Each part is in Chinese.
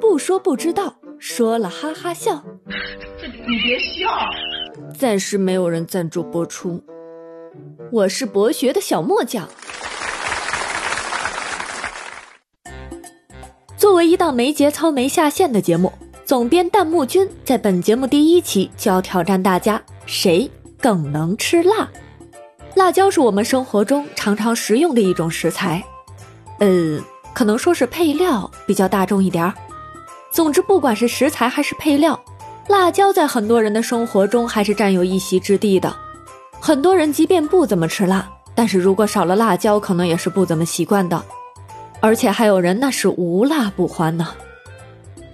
不说不知道，说了哈哈笑。你别笑。暂时没有人赞助播出。我是博学的小墨酱。作为一档没节操、没下限的节目，总编弹幕君在本节目第一期就要挑战大家：谁更能吃辣？辣椒是我们生活中常常食用的一种食材，呃，可能说是配料比较大众一点儿。总之，不管是食材还是配料，辣椒在很多人的生活中还是占有一席之地的。很多人即便不怎么吃辣，但是如果少了辣椒，可能也是不怎么习惯的。而且还有人那是无辣不欢呢。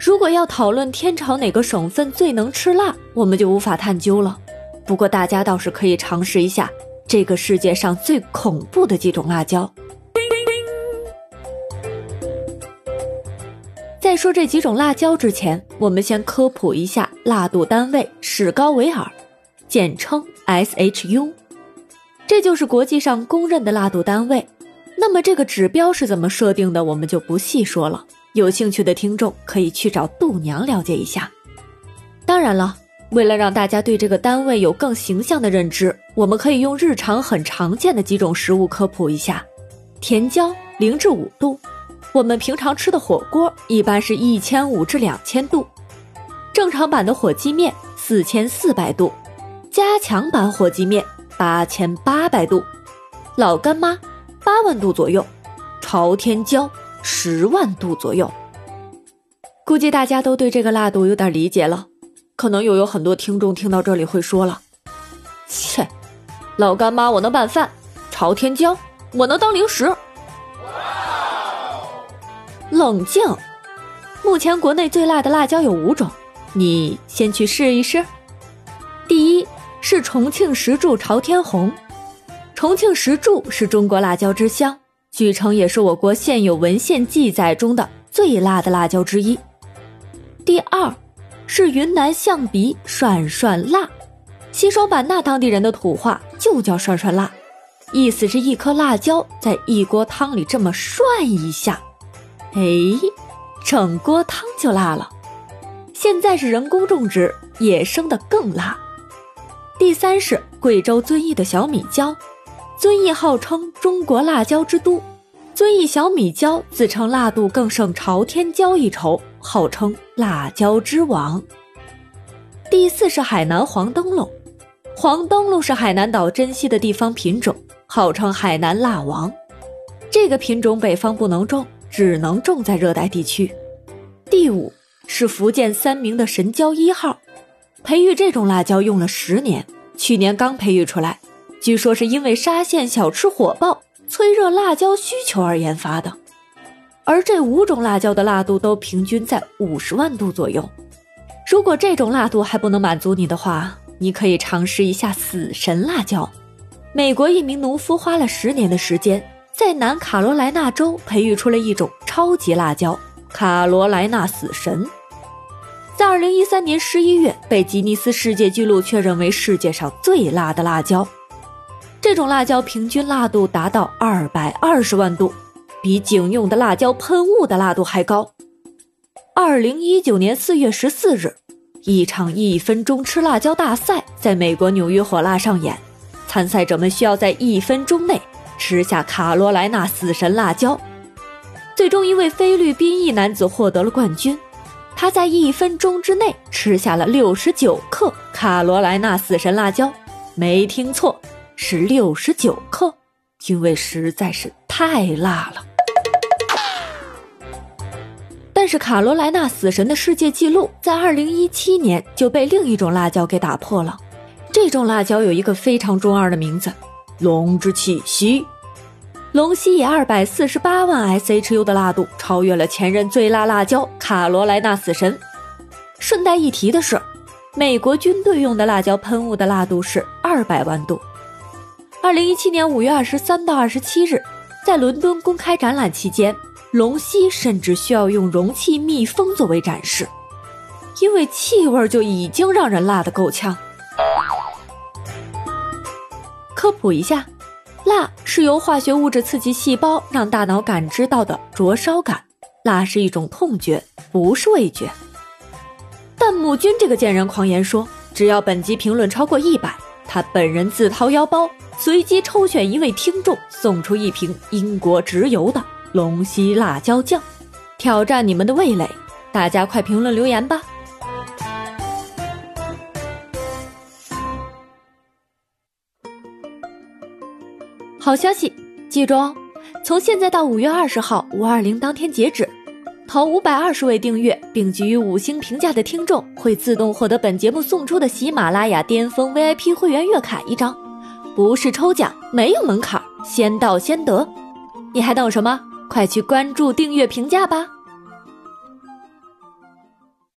如果要讨论天朝哪个省份最能吃辣，我们就无法探究了。不过大家倒是可以尝试一下这个世界上最恐怖的几种辣椒。在说这几种辣椒之前，我们先科普一下辣度单位史高维尔，简称 SHU，这就是国际上公认的辣度单位。那么这个指标是怎么设定的，我们就不细说了。有兴趣的听众可以去找度娘了解一下。当然了，为了让大家对这个单位有更形象的认知，我们可以用日常很常见的几种食物科普一下：甜椒零至五度，我们平常吃的火锅一般是一千五至两千度；正常版的火鸡面四千四百度；加强版火鸡面八千八百度；老干妈。八万度左右，朝天椒十万度左右。估计大家都对这个辣度有点理解了，可能又有很多听众听到这里会说了：“切，老干妈我能拌饭，朝天椒我能当零食。”冷静，目前国内最辣的辣椒有五种，你先去试一试。第一是重庆石柱朝天红。重庆石柱是中国辣椒之乡，据称也是我国现有文献记载中的最辣的辣椒之一。第二，是云南象鼻涮涮辣，西双版纳当地人的土话就叫涮涮辣，意思是一颗辣椒在一锅汤里这么涮一下，哎，整锅汤就辣了。现在是人工种植，野生的更辣。第三是贵州遵义的小米椒。遵义号称中国辣椒之都，遵义小米椒自称辣度更胜朝天椒一筹，号称辣椒之王。第四是海南黄灯笼，黄灯笼是海南岛珍稀的地方品种，号称海南辣王。这个品种北方不能种，只能种在热带地区。第五是福建三明的神椒一号，培育这种辣椒用了十年，去年刚培育出来。据说是因为沙县小吃火爆、催热辣椒需求而研发的，而这五种辣椒的辣度都平均在五十万度左右。如果这种辣度还不能满足你的话，你可以尝试一下死神辣椒。美国一名农夫花了十年的时间，在南卡罗来纳州培育出了一种超级辣椒——卡罗来纳死神，在二零一三年十一月被吉尼斯世界纪录确认为世界上最辣的辣椒。这种辣椒平均辣度达到二百二十万度，比警用的辣椒喷雾的辣度还高。二零一九年四月十四日，一场一分钟吃辣椒大赛在美国纽约火辣上演，参赛者们需要在一分钟内吃下卡罗莱纳死神辣椒。最终，一位菲律宾裔男子获得了冠军，他在一分钟之内吃下了六十九克卡罗莱纳死神辣椒，没听错。是六十九克，因为实在是太辣了。但是卡罗莱纳死神的世界纪录在二零一七年就被另一种辣椒给打破了。这种辣椒有一个非常中二的名字——龙之气息。龙息以二百四十八万 SHU 的辣度超越了前任最辣辣椒卡罗莱纳死神。顺带一提的是，美国军队用的辣椒喷雾的辣度是二百万度。二零一七年五月二十三到二十七日，在伦敦公开展览期间，龙溪甚至需要用容器密封作为展示，因为气味就已经让人辣得够呛。科普一下，辣是由化学物质刺激细胞，让大脑感知到的灼烧感。辣是一种痛觉，不是味觉。但母君这个贱人狂言说，只要本集评论超过一百，他本人自掏腰包，随机抽选一位听众，送出一瓶英国直邮的龙溪辣椒酱，挑战你们的味蕾。大家快评论留言吧！好消息，记住哦，从现在到五月二十号五二零当天截止。投五百二十位订阅并给予五星评价的听众，会自动获得本节目送出的喜马拉雅巅峰 VIP 会员月卡一张，不是抽奖，没有门槛，先到先得。你还等什么？快去关注、订阅、评价吧！